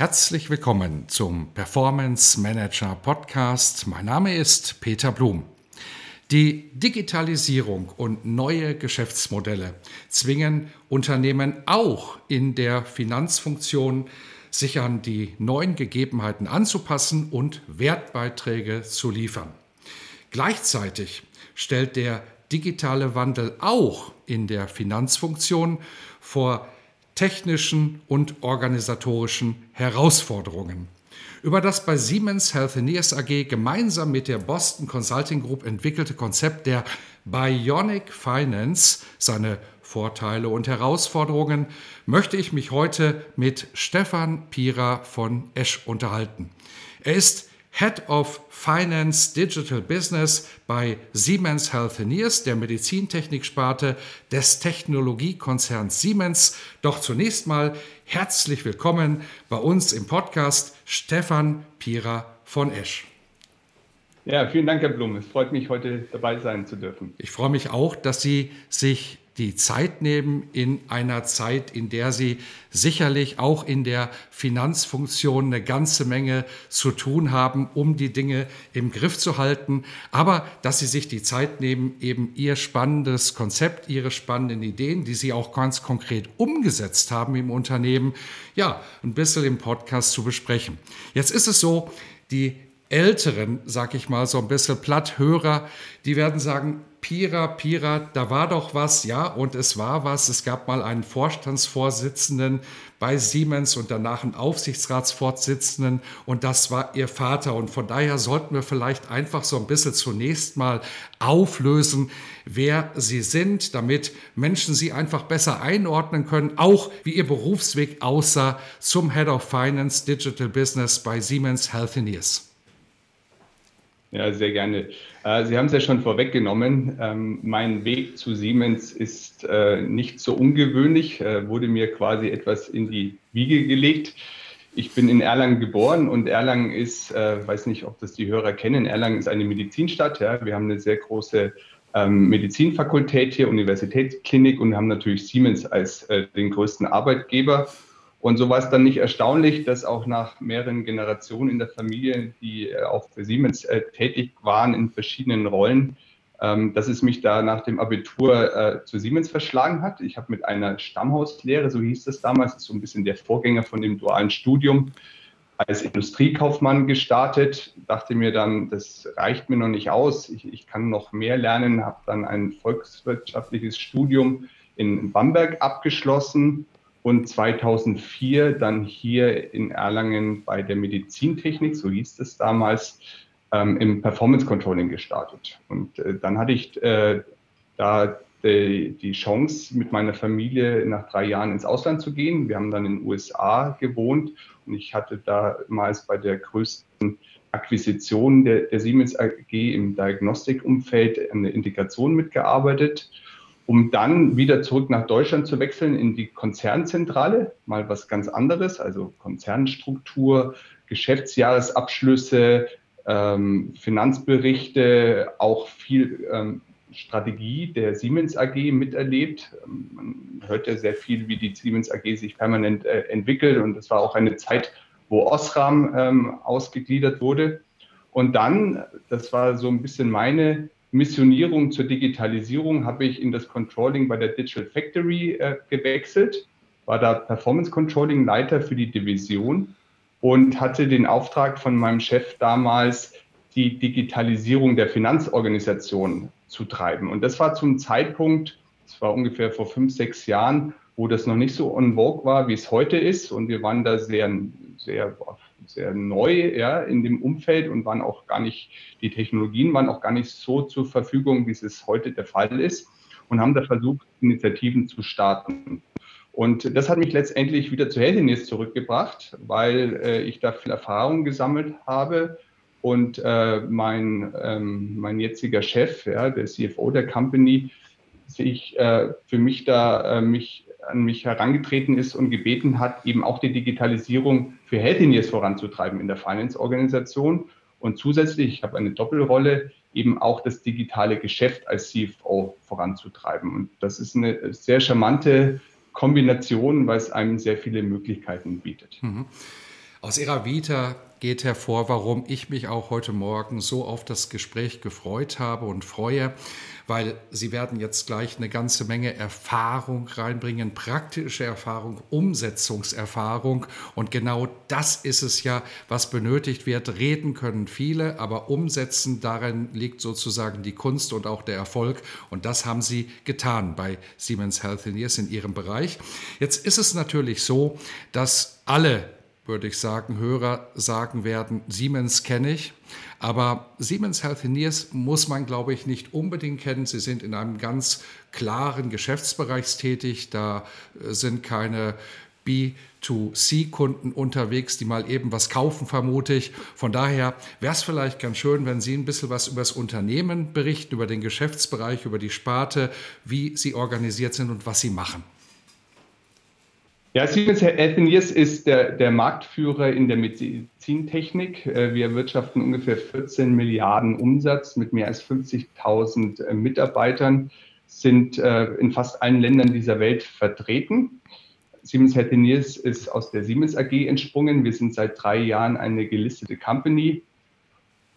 Herzlich willkommen zum Performance Manager Podcast. Mein Name ist Peter Blum. Die Digitalisierung und neue Geschäftsmodelle zwingen Unternehmen auch in der Finanzfunktion, sich an die neuen Gegebenheiten anzupassen und Wertbeiträge zu liefern. Gleichzeitig stellt der digitale Wandel auch in der Finanzfunktion vor technischen und organisatorischen Herausforderungen. Über das bei Siemens Healthineers AG gemeinsam mit der Boston Consulting Group entwickelte Konzept der Bionic Finance, seine Vorteile und Herausforderungen, möchte ich mich heute mit Stefan Pira von Esch unterhalten. Er ist Head of Finance Digital Business bei Siemens Healthineers, der Medizintechniksparte des Technologiekonzerns Siemens. Doch zunächst mal herzlich willkommen bei uns im Podcast Stefan Pira von Esch. Ja, vielen Dank, Herr Blum. Es freut mich, heute dabei sein zu dürfen. Ich freue mich auch, dass Sie sich die Zeit nehmen in einer Zeit, in der sie sicherlich auch in der Finanzfunktion eine ganze Menge zu tun haben, um die Dinge im Griff zu halten. Aber dass sie sich die Zeit nehmen, eben ihr spannendes Konzept, ihre spannenden Ideen, die sie auch ganz konkret umgesetzt haben im Unternehmen, ja, ein bisschen im Podcast zu besprechen. Jetzt ist es so, die Älteren, sag ich mal, so ein bisschen Platthörer, die werden sagen, Pira, Pira, da war doch was, ja, und es war was. Es gab mal einen Vorstandsvorsitzenden bei Siemens und danach einen Aufsichtsratsvorsitzenden und das war ihr Vater. Und von daher sollten wir vielleicht einfach so ein bisschen zunächst mal auflösen, wer sie sind, damit Menschen sie einfach besser einordnen können, auch wie ihr Berufsweg aussah zum Head of Finance Digital Business bei Siemens Healthineers. Ja, sehr gerne. Äh, Sie haben es ja schon vorweggenommen. Ähm, mein Weg zu Siemens ist äh, nicht so ungewöhnlich, äh, wurde mir quasi etwas in die Wiege gelegt. Ich bin in Erlangen geboren und Erlangen ist, weiß nicht, ob das die Hörer kennen, Erlangen ist eine Medizinstadt. Wir haben eine sehr große ähm, Medizinfakultät hier, Universitätsklinik und haben natürlich Siemens als den größten Arbeitgeber. Und so war es dann nicht erstaunlich, dass auch nach mehreren Generationen in der Familie, die äh, auch für Siemens äh, tätig waren in verschiedenen Rollen, ähm, dass es mich da nach dem Abitur äh, zu Siemens verschlagen hat. Ich habe mit einer Stammhauslehre, so hieß das damals, das ist so ein bisschen der Vorgänger von dem dualen Studium, als Industriekaufmann gestartet, dachte mir dann, das reicht mir noch nicht aus, ich, ich kann noch mehr lernen, habe dann ein volkswirtschaftliches Studium in Bamberg abgeschlossen und 2004 dann hier in Erlangen bei der Medizintechnik, so hieß es damals, ähm, im Performance Controlling gestartet. Und äh, dann hatte ich äh, da die, Chance, mit meiner Familie nach drei Jahren ins Ausland zu gehen. Wir haben dann in den USA gewohnt und ich hatte damals bei der größten Akquisition der, der Siemens AG im Diagnostikumfeld eine Integration mitgearbeitet um dann wieder zurück nach Deutschland zu wechseln in die Konzernzentrale, mal was ganz anderes, also Konzernstruktur, Geschäftsjahresabschlüsse, ähm, Finanzberichte, auch viel ähm, Strategie der Siemens AG miterlebt. Ähm, man hört ja sehr viel, wie die Siemens AG sich permanent äh, entwickelt und es war auch eine Zeit, wo Osram ähm, ausgegliedert wurde. Und dann, das war so ein bisschen meine Missionierung zur Digitalisierung habe ich in das Controlling bei der Digital Factory äh, gewechselt, war da Performance Controlling Leiter für die Division und hatte den Auftrag von meinem Chef damals, die Digitalisierung der Finanzorganisation zu treiben. Und das war zum Zeitpunkt, das war ungefähr vor fünf, sechs Jahren, wo das noch nicht so on vogue war, wie es heute ist. Und wir waren da sehr, sehr sehr neu ja, in dem Umfeld und waren auch gar nicht, die Technologien waren auch gar nicht so zur Verfügung, wie es heute der Fall ist. und haben da versucht, Initiativen zu starten. Und das hat mich letztendlich wieder zu Heldiness zurückgebracht, weil äh, ich da viel Erfahrung gesammelt habe und äh, mein, ähm, mein jetziger Chef, ja, der CFO der Company, sich äh, für mich da äh, mich an mich herangetreten ist und gebeten hat, eben auch die Digitalisierung für Healthineers voranzutreiben in der Finance-Organisation. Und zusätzlich, ich habe eine Doppelrolle, eben auch das digitale Geschäft als CFO voranzutreiben. Und das ist eine sehr charmante Kombination, weil es einem sehr viele Möglichkeiten bietet. Mhm. Aus Ihrer Vita geht hervor, warum ich mich auch heute Morgen so auf das Gespräch gefreut habe und freue, weil Sie werden jetzt gleich eine ganze Menge Erfahrung reinbringen, praktische Erfahrung, Umsetzungserfahrung. Und genau das ist es ja, was benötigt wird. Reden können viele, aber umsetzen, darin liegt sozusagen die Kunst und auch der Erfolg. Und das haben Sie getan bei Siemens Healthineers in Ihrem Bereich. Jetzt ist es natürlich so, dass alle würde ich sagen, Hörer sagen werden, Siemens kenne ich. Aber Siemens Healthineers muss man, glaube ich, nicht unbedingt kennen. Sie sind in einem ganz klaren Geschäftsbereich tätig. Da äh, sind keine B2C-Kunden unterwegs, die mal eben was kaufen, vermute ich. Von daher wäre es vielleicht ganz schön, wenn Sie ein bisschen was über das Unternehmen berichten, über den Geschäftsbereich, über die Sparte, wie Sie organisiert sind und was Sie machen. Ja, Siemens Healthineers ist der, der Marktführer in der Medizintechnik. Äh, wir erwirtschaften ungefähr 14 Milliarden Umsatz mit mehr als 50.000 äh, Mitarbeitern, sind äh, in fast allen Ländern dieser Welt vertreten. Siemens Healthineers ist aus der Siemens AG entsprungen. Wir sind seit drei Jahren eine gelistete Company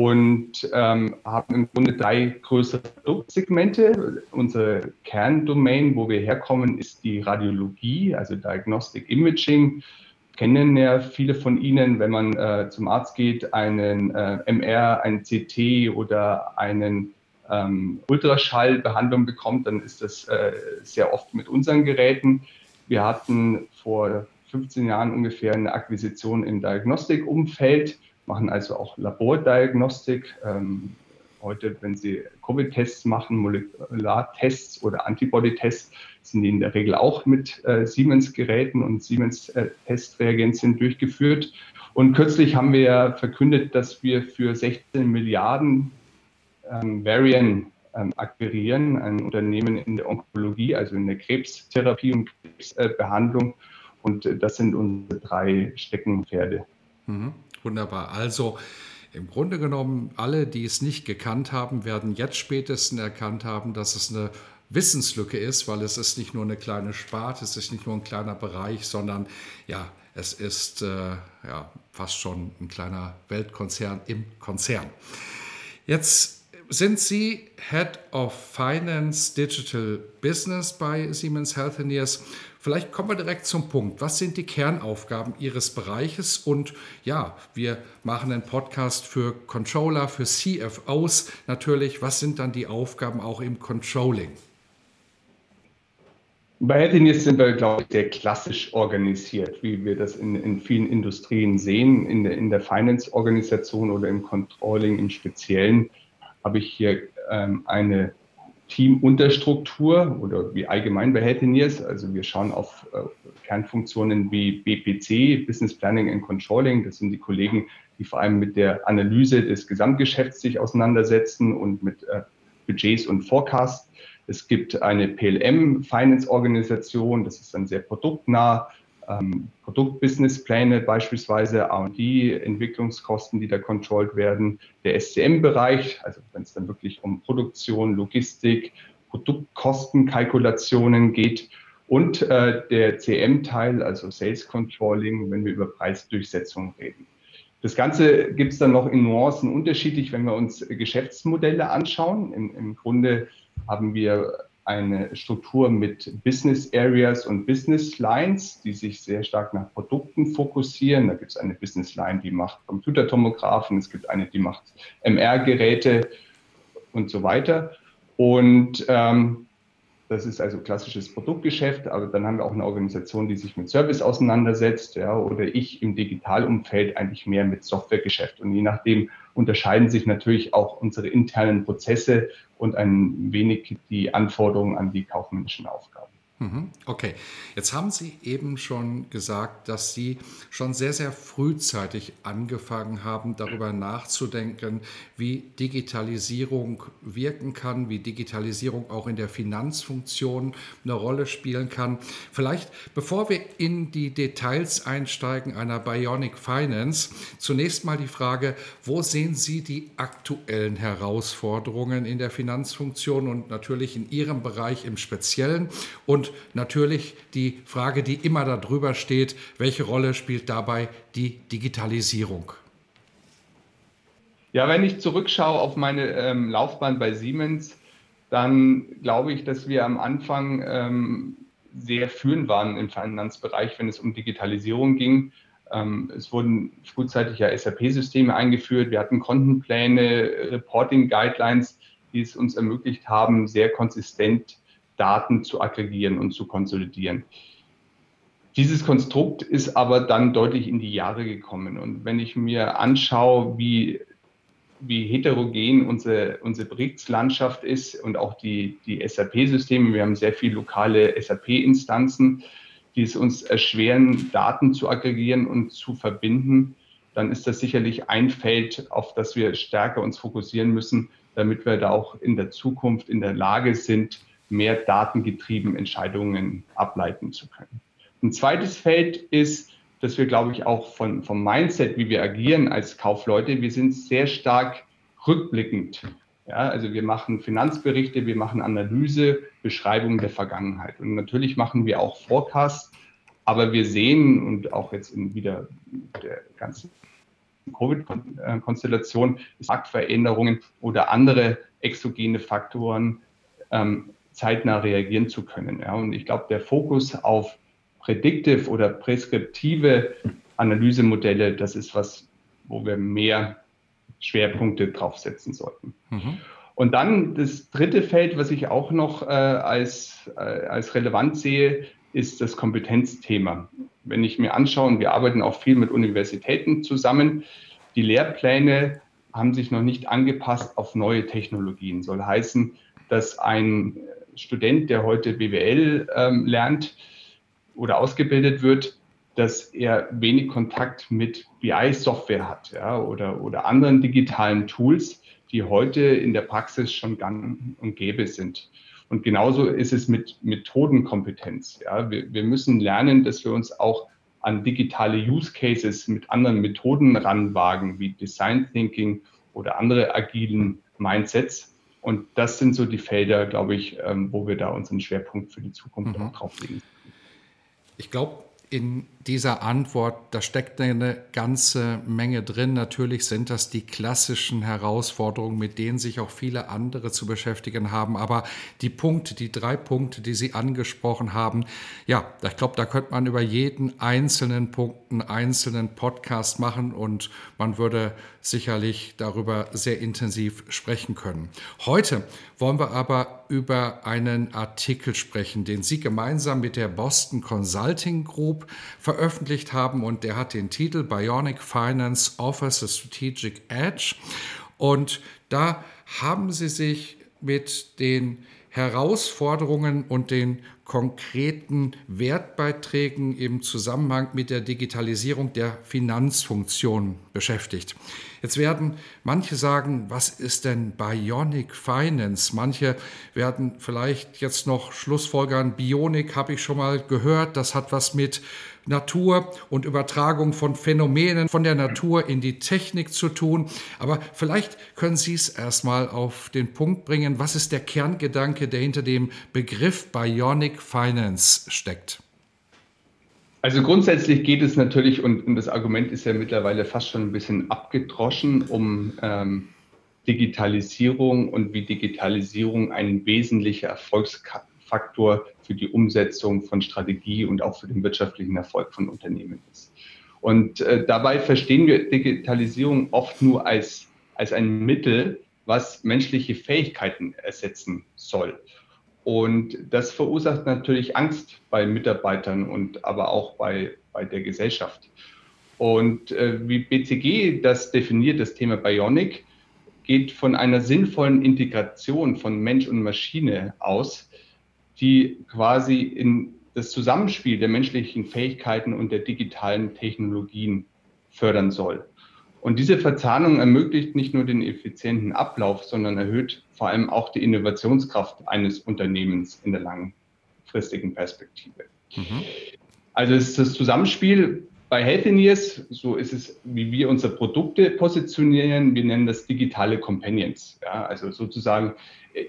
und ähm, haben im Grunde drei größere Produktsegmente. Unsere Kerndomain, wo wir herkommen, ist die Radiologie, also Diagnostic Imaging. Kennen ja viele von Ihnen, wenn man äh, zum Arzt geht, einen äh, MR, einen CT oder einen ähm, Ultraschallbehandlung bekommt, dann ist das äh, sehr oft mit unseren Geräten. Wir hatten vor 15 Jahren ungefähr eine Akquisition im Diagnostikumfeld machen also auch Labordiagnostik. Ähm, heute, wenn Sie Covid-Tests machen, Molekulartests oder Antibody-Tests, sind die in der Regel auch mit äh, Siemens-Geräten und Siemens-Testreagenzien durchgeführt. Und kürzlich haben wir ja verkündet, dass wir für 16 Milliarden ähm, Varian ähm, akquirieren, ein Unternehmen in der Onkologie, also in der Krebstherapie und Krebsbehandlung. und äh, das sind unsere drei Steckenpferde. Mhm. Wunderbar. Also im Grunde genommen, alle, die es nicht gekannt haben, werden jetzt spätestens erkannt haben, dass es eine Wissenslücke ist, weil es ist nicht nur eine kleine Sparte, es ist nicht nur ein kleiner Bereich, sondern ja, es ist äh, ja, fast schon ein kleiner Weltkonzern im Konzern. Jetzt sind Sie Head of Finance Digital Business bei Siemens Healthineers. Vielleicht kommen wir direkt zum Punkt. Was sind die Kernaufgaben Ihres Bereiches? Und ja, wir machen einen Podcast für Controller, für CFOs natürlich. Was sind dann die Aufgaben auch im Controlling? Bei Healthineers sind wir, glaube ich, sehr klassisch organisiert, wie wir das in, in vielen Industrien sehen. In der, in der Finance-Organisation oder im Controlling im Speziellen habe ich hier ähm, eine Teamunterstruktur oder wie allgemein bei Healthineers. Also wir schauen auf äh, Kernfunktionen wie BPC, Business Planning and Controlling. Das sind die Kollegen, die vor allem mit der Analyse des Gesamtgeschäfts sich auseinandersetzen und mit äh, Budgets und Forecasts. Es gibt eine PLM-Finance-Organisation, das ist dann sehr produktnah ähm, Produktbusinesspläne, beispielsweise R&D-Entwicklungskosten, die da controlled werden, der SCM-Bereich, also wenn es dann wirklich um Produktion, Logistik, Produktkostenkalkulationen geht und äh, der CM-Teil, also Sales Controlling, wenn wir über Preisdurchsetzung reden. Das Ganze gibt es dann noch in Nuancen unterschiedlich, wenn wir uns Geschäftsmodelle anschauen. Im, im Grunde haben wir eine Struktur mit Business Areas und Business Lines, die sich sehr stark nach Produkten fokussieren. Da gibt es eine Business Line, die macht Computertomographen, es gibt eine, die macht MR-Geräte und so weiter. Und ähm, Das ist also klassisches Produktgeschäft, aber dann haben wir auch eine Organisation, die sich mit Service auseinandersetzt, ja, oder ich im Digitalumfeld eigentlich mehr mit Softwaregeschäft. Und je nachdem unterscheiden sich natürlich auch unsere internen Prozesse und ein wenig die Anforderungen an die kaufmännischen Aufgaben. Mhm. Okay, jetzt haben Sie eben schon gesagt, dass Sie schon sehr, sehr frühzeitig angefangen haben, darüber nachzudenken, wie Digitalisierung wirken kann, wie Digitalisierung auch in der Finanzfunktion eine Rolle spielen kann. Vielleicht, bevor wir in die Details einsteigen einer Bionic Finance, zunächst mal die Frage, wo sehen Sie die aktuellen Herausforderungen in der Finanzfunktion und natürlich in Ihrem Bereich im Speziellen natürlich die Frage, die immer darüber steht, welche Rolle spielt dabei die Digitalisierung? Ja, wenn ich zurückschaue auf meine ähm, Laufbahn bei Siemens, dann glaube ich, dass wir am Anfang ähm, sehr führend waren im Finanzbereich, wenn es um Digitalisierung ging. Ähm, es wurden frühzeitig ja SAP-Systeme eingeführt. Wir hatten Kontenpläne, Reporting-Guidelines, die es uns ermöglicht haben, sehr konsistent Daten zu aggregieren und zu konsolidieren. Dieses Konstrukt ist aber dann deutlich in die Jahre gekommen. Und wenn ich mir anschaue, wie, wie heterogen unsere, unsere Berichtslandschaft ist und auch die, die SAP-Systeme, wir haben sehr viele lokale SAP-Instanzen, die es uns erschweren, Daten zu aggregieren und zu verbinden, dann ist das sicherlich ein Feld, auf das wir stärker uns fokussieren müssen, damit wir da auch in der Zukunft in der Lage sind, mehr datengetrieben Entscheidungen ableiten zu können. Ein zweites Feld ist, dass wir, glaube ich, auch von, vom Mindset, wie wir agieren als Kaufleute, wir sind sehr stark rückblickend. Ja, also wir machen Finanzberichte, wir machen Analyse, Beschreibung der Vergangenheit. Und natürlich machen wir auch Forecasts, aber wir sehen und auch jetzt in wieder der ganzen Covid-Konstellation, Marktveränderungen oder andere exogene Faktoren ähm, zeitnah reagieren zu können. Ja. Und ich glaube, der Fokus auf predictive oder preskriptive Analysemodelle, das ist was, wo wir mehr Schwerpunkte draufsetzen sollten. Mhm. Und dann das dritte Feld, was ich auch noch äh, als, äh, als relevant sehe, ist das Kompetenzthema. Wenn ich mir anschaue, und wir arbeiten auch viel mit Universitäten zusammen, die Lehrpläne haben sich noch nicht angepasst auf neue Technologien. Soll heißen, dass ein Student, der heute BWL ähm, lernt oder ausgebildet wird, dass er wenig Kontakt mit BI-Software hat ja, oder, oder anderen digitalen Tools, die heute in der Praxis schon gang und gäbe sind. Und genauso ist es mit Methodenkompetenz. Ja. Wir, wir müssen lernen, dass wir uns auch an digitale Use Cases mit anderen Methoden ranwagen, wie Design Thinking oder andere agilen Mindsets. Und das sind so die Felder, glaube ich, ähm, wo wir da unseren Schwerpunkt für die Zukunft mhm. auch drauf legen. Ich glaube, in dieser Antwort, da steckt eine ganze Menge drin. Natürlich sind das die klassischen Herausforderungen, mit denen sich auch viele andere zu beschäftigen haben. Aber die Punkte, die drei Punkte, die Sie angesprochen haben, ja, ich glaube, da könnte man über jeden einzelnen Punkt einen einzelnen Podcast machen und man würde sicherlich darüber sehr intensiv sprechen können. Heute wollen wir aber über einen Artikel sprechen, den Sie gemeinsam mit der Boston Consulting Group veröffentlicht haben und der hat den Titel Bionic Finance Offers a Strategic Edge und da haben Sie sich mit den Herausforderungen und den konkreten Wertbeiträgen im Zusammenhang mit der Digitalisierung der Finanzfunktion beschäftigt. Jetzt werden manche sagen, was ist denn Bionic Finance? Manche werden vielleicht jetzt noch Schlussfolgern, Bionik habe ich schon mal gehört, das hat was mit Natur und Übertragung von Phänomenen von der Natur in die Technik zu tun. Aber vielleicht können Sie es erstmal auf den Punkt bringen. Was ist der Kerngedanke, der hinter dem Begriff Bionic Finance steckt? Also grundsätzlich geht es natürlich, und, und, das Argument ist ja mittlerweile fast schon ein bisschen abgedroschen, um ähm, Digitalisierung und wie Digitalisierung ein wesentlicher Erfolgsfaktor Faktor für die Umsetzung von Strategie und auch für den wirtschaftlichen Erfolg von Unternehmen ist. Und äh, dabei verstehen wir Digitalisierung oft nur als, als ein Mittel, was menschliche Fähigkeiten ersetzen soll. Und das verursacht natürlich Angst bei Mitarbeitern und aber auch bei, bei der Gesellschaft. Und äh, wie BCG das definiert, das Thema Bionic, geht von einer sinnvollen Integration von Mensch und Maschine aus, die quasi in das Zusammenspiel der menschlichen Fähigkeiten und der digitalen Technologien fördern soll. Und diese Verzahnung ermöglicht nicht nur den effizienten Ablauf, sondern erhöht vor allem auch die Innovationskraft eines Unternehmens in der langfristigen Perspektive. Mhm. Also ist das Zusammenspiel bei Healthineers, so ist es, wie wir unsere Produkte positionieren. Wir nennen das digitale Companions. Ja, also sozusagen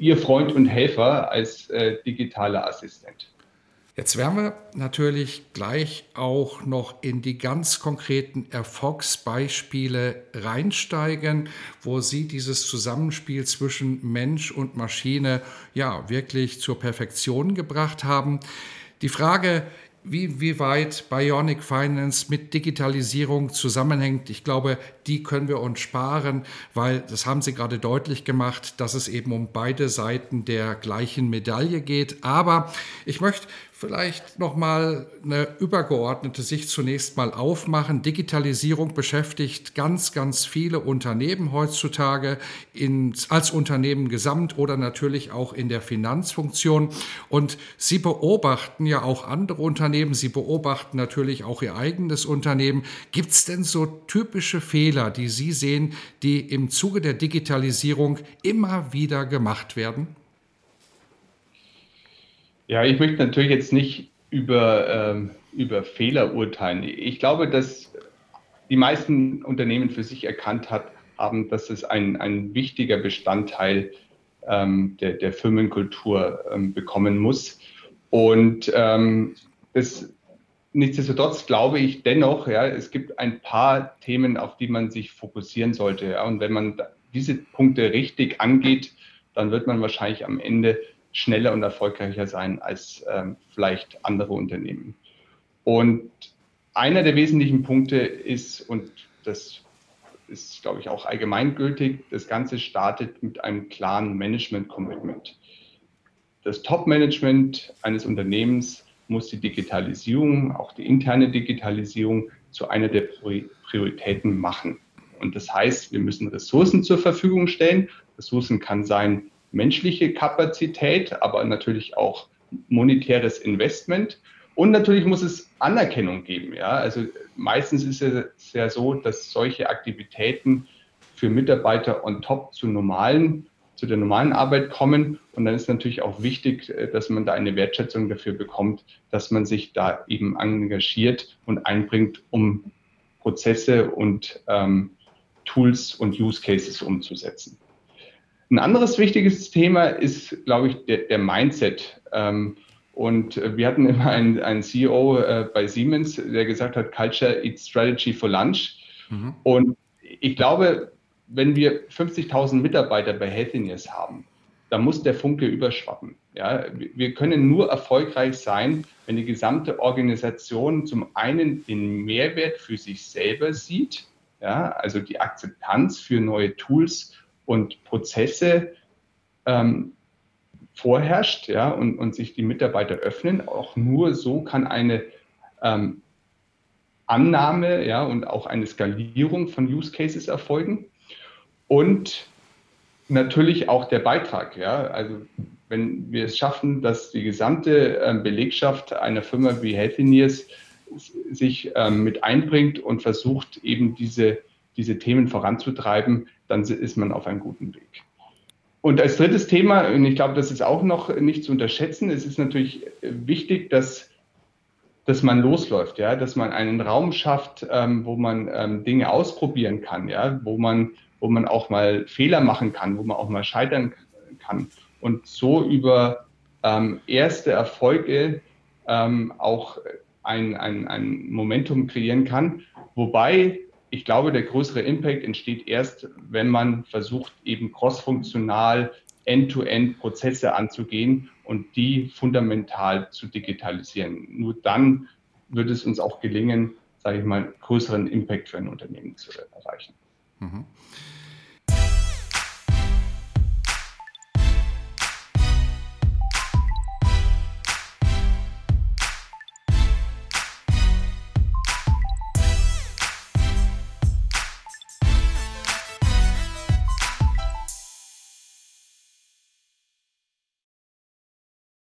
Ihr Freund und Helfer als äh, digitaler Assistent. Jetzt werden wir natürlich gleich auch noch in die ganz konkreten Erfolgsbeispiele reinsteigen, wo Sie dieses Zusammenspiel zwischen Mensch und Maschine ja wirklich zur Perfektion gebracht haben. Die Frage, wie, wie weit Bionic Finance mit Digitalisierung zusammenhängt. Ich glaube, die können wir uns sparen, weil das haben Sie gerade deutlich gemacht, dass es eben um beide Seiten der gleichen Medaille geht. Aber ich möchte vielleicht noch mal eine übergeordnete Sicht zunächst mal aufmachen. Digitalisierung beschäftigt ganz, ganz viele Unternehmen heutzutage in, als Unternehmen gesamt oder natürlich auch in der Finanzfunktion. Und Sie beobachten ja auch andere Unternehmen. Sie beobachten natürlich auch Ihr eigenes Unternehmen. Gibt es denn so typische Fehler, die Sie sehen, die im Zuge der Digitalisierung immer wieder gemacht werden? Ja, ich möchte natürlich jetzt nicht über, ähm, über Fehler urteilen. Ich glaube, dass die meisten Unternehmen für sich erkannt hat, haben, dass es ein, ein wichtiger Bestandteil ähm, der, der Firmenkultur ähm, bekommen muss. Und ähm, das, nichtsdestotrotz glaube ich dennoch, ja, es gibt ein paar Themen, auf die man sich fokussieren sollte. Ja, und wenn man diese Punkte richtig angeht, dann wird man wahrscheinlich am Ende schneller und erfolgreicher sein als ähm, vielleicht andere Unternehmen. Und einer der wesentlichen Punkte ist, und das ist, glaube ich, auch allgemeingültig, das Ganze startet mit einem klaren Management-Commitment. Das Top-Management eines Unternehmens muss die Digitalisierung, auch die interne Digitalisierung, zu einer der Prioritäten machen. Und das heißt, wir müssen Ressourcen zur Verfügung stellen. Ressourcen kann sein menschliche Kapazität, aber natürlich auch monetäres Investment. Und natürlich muss es Anerkennung geben. Ja? Also meistens ist es ja so, dass solche Aktivitäten für Mitarbeiter on top zu normalen, zu der normalen Arbeit kommen. Und dann ist natürlich auch wichtig, äh, dass man da eine Wertschätzung dafür bekommt, dass man sich da eben engagiert und einbringt, um Prozesse und ähm, Tools und Use Cases umzusetzen. Ein anderes wichtiges Thema ist, glaube ich, der, der Mindset. Ähm, und wir hatten immer einen, einen CEO äh, bei Siemens, der gesagt hat, Culture eats Strategy for Lunch. Mhm. Und ich glaube, wenn wir 50.000 Mitarbeiter bei Healthineers haben, dann muss der Funke überschwappen. Ja, wir können nur erfolgreich sein, wenn die gesamte Organisation zum einen den Mehrwert für sich selber sieht, ja, also die Akzeptanz für neue Tools und Prozesse ähm, vorherrscht ja, und, und sich die Mitarbeiter öffnen. Auch nur so kann eine ähm, Annahme ja, und auch eine Skalierung von Use Cases erfolgen. Und natürlich auch der Beitrag. Ja? Also wenn wir es schaffen, dass die gesamte ähm, Belegschaft einer Firma wie Healthineers sich ähm, mit einbringt und versucht, eben diese, diese Themen voranzutreiben, dann ist man auf einem guten Weg. Und als drittes Thema, und ich glaube, das ist auch noch nicht zu unterschätzen, es ist natürlich wichtig, dass, dass man losläuft, ja, dass man einen Raum schafft, ähm, wo man ähm, Dinge ausprobieren kann, ja, wo man, wo man auch mal Fehler machen kann, wo man auch mal scheitern kann und so über ähm, erste Erfolge ähm, auch ein, ein, ein Momentum kreieren kann. Wobei ich glaube, der größere Impact entsteht erst, wenn man versucht, eben crossfunktional end-to-end Prozesse anzugehen und die fundamental zu digitalisieren. Nur dann wird es uns auch gelingen, sage ich mal, größeren Impact für ein Unternehmen zu erreichen. Mhm.